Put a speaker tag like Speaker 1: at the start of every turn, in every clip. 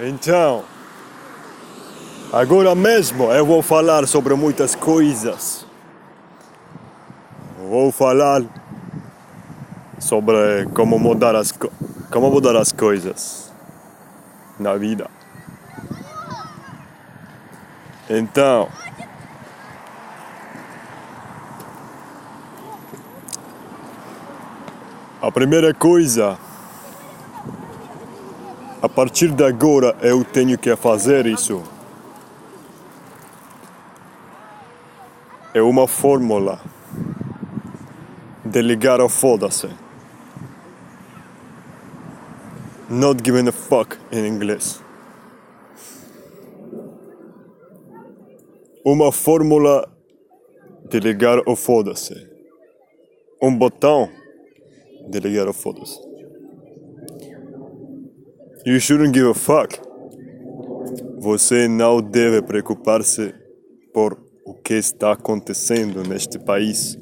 Speaker 1: Então, agora mesmo eu vou falar sobre muitas coisas. Vou falar sobre como mudar as co- como mudar as coisas na vida. Então, a primeira coisa partir de agora eu tenho que fazer isso. É uma fórmula de ligar ao foda-se. Not giving a fuck em inglês. Uma fórmula de ligar ao foda-se. Um botão de ligar ao foda-se. You shouldn't give a fuck. Você não deve preocupar-se por o que está acontecendo neste país.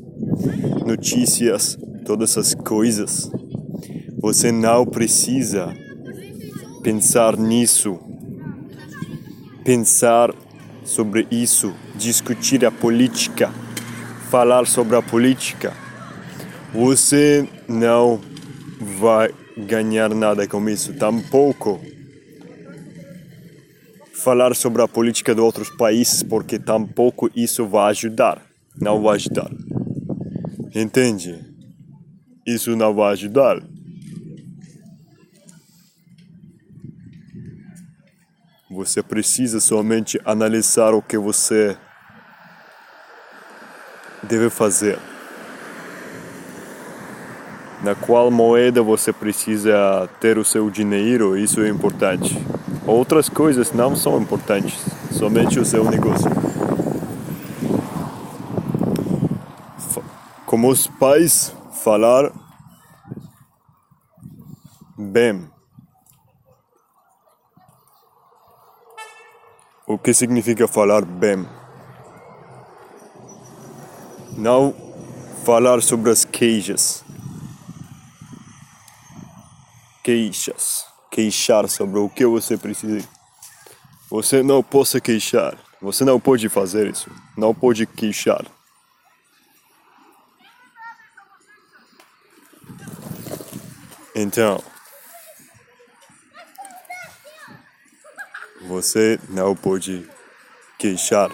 Speaker 1: Notícias, todas essas coisas. Você não precisa pensar nisso. Pensar sobre isso, discutir a política, falar sobre a política. Você não vai ganhar nada com isso, tampouco falar sobre a política de outros países, porque tampouco isso vai ajudar. Não vai ajudar. Entende? Isso não vai ajudar. Você precisa somente analisar o que você deve fazer. Na qual moeda você precisa ter o seu dinheiro, isso é importante. Outras coisas não são importantes, somente o seu negócio. Como os pais falar bem. O que significa falar bem? Não falar sobre as queixas. Queixas. Queixar sobre o que você precisa. Você não pode queixar. Você não pode fazer isso. Não pode queixar. Então, você não pode queixar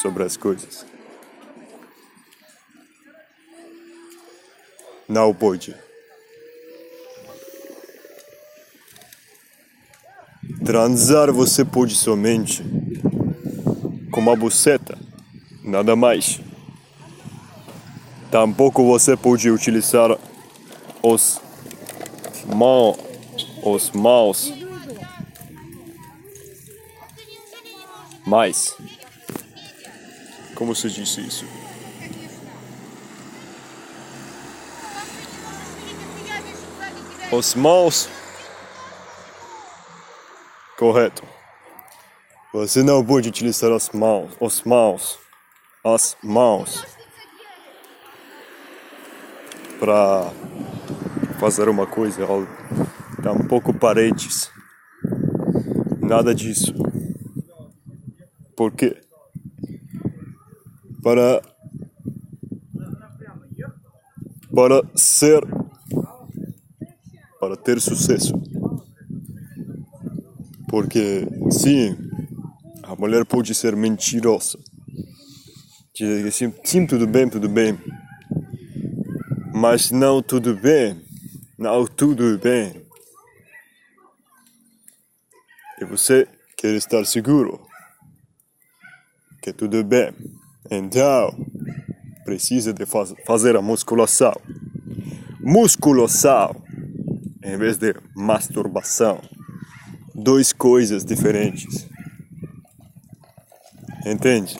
Speaker 1: sobre as coisas. Não pode. Transar você pode somente com uma buceta, nada mais. Tampouco você pode utilizar os mão, os mãos mais. Como se diz isso? Os mãos. Correto. Você não pode utilizar as mãos, os mãos, as mãos para fazer uma coisa. Tampouco paredes. Nada disso. Por quê? Para para ser para ter sucesso. Porque sim, a mulher pode ser mentirosa. Dizer que sim, sim, tudo bem, tudo bem. Mas não tudo bem. Não tudo bem. E você quer estar seguro que tudo bem. Então, precisa de faz fazer a musculação. Musculação em vez de masturbação. Duas coisas diferentes. Entende?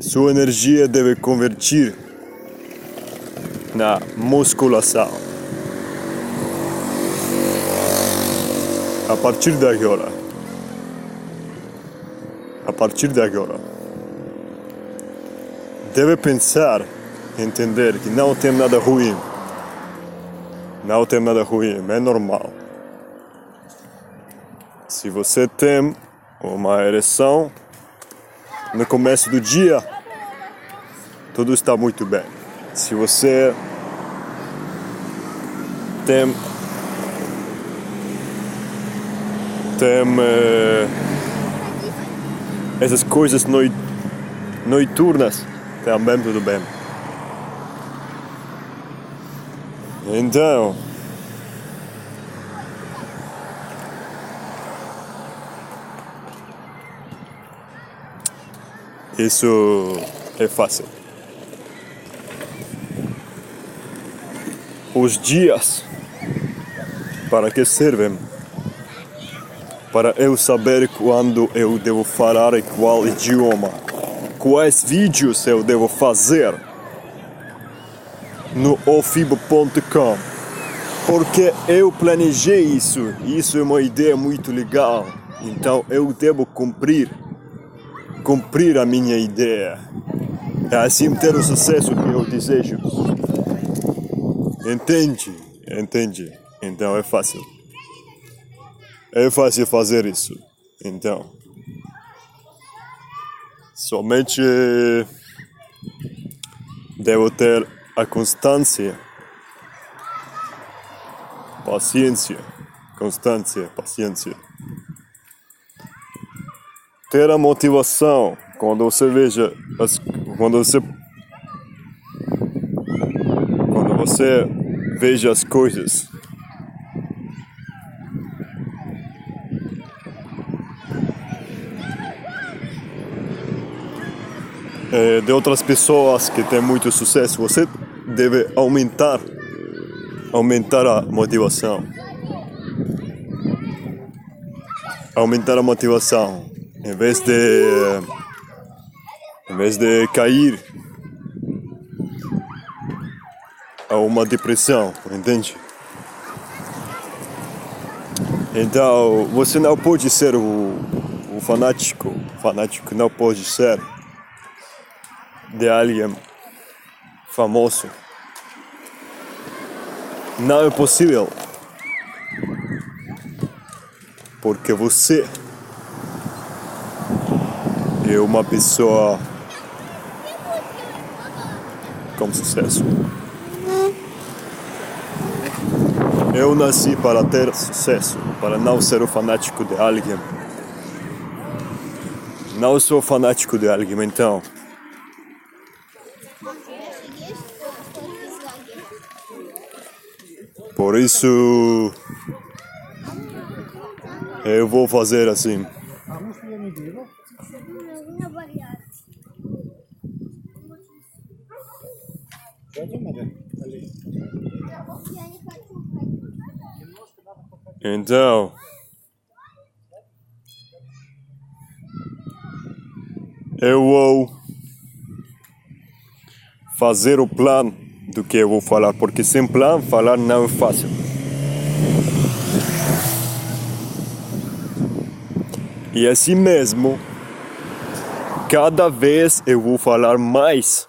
Speaker 1: Sua energia deve convertir na musculação. A partir de agora. A partir de agora. Deve pensar, entender que não tem nada ruim. Não tem nada ruim, é normal. Se você tem uma ereção no começo do dia, tudo está muito bem. Se você tem tem uh, essas coisas noit noturnas, também tudo bem. Então, isso é fácil. Os dias para que servem? Para eu saber quando eu devo falar e qual idioma, quais vídeos eu devo fazer no ofibo.com. Porque eu planejei isso, isso é uma ideia muito legal. Então eu devo cumprir, cumprir a minha ideia. É assim ter o sucesso que eu desejo. Entende? Entende? Então é fácil. É fácil fazer isso. Então. Somente devo ter a constância, paciência, constância, paciência. Ter a motivação quando você veja as, quando você quando você veja as coisas é, de outras pessoas que têm muito sucesso, você deve aumentar, aumentar a motivação. Aumentar a motivação, em vez de, em vez de cair a uma depressão, entende? Então, você não pode ser o, o fanático, fanático não pode ser de alguém famoso. Não é possível. Porque você é uma pessoa com sucesso. Eu nasci para ter sucesso, para não ser o fanático de alguém. Não sou fanático de alguém, então Por isso eu vou fazer assim. Então, eu vou fazer o plano do que eu vou falar, porque sem plano falar não é fácil. E assim mesmo, cada vez eu vou falar mais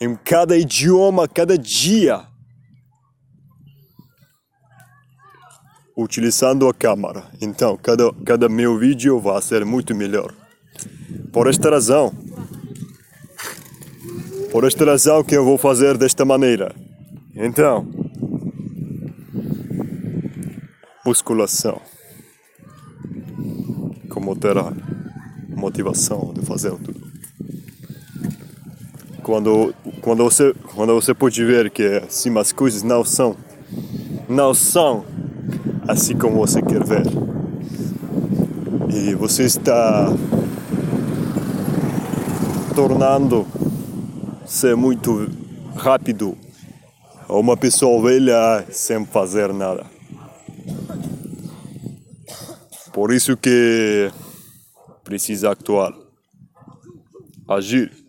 Speaker 1: em cada idioma, cada dia, utilizando a câmera. Então, cada, cada meu vídeo vai ser muito melhor. Por esta razão, por esta razão que eu vou fazer desta maneira. Então, musculação. Como ter a motivação de fazer tudo. Quando, quando, você, quando você pode ver que assim as coisas não são, não são assim como você quer ver. E você está tornando ser muito rápido uma pessoa velha sem fazer nada. Por isso que precisa actuar, agir.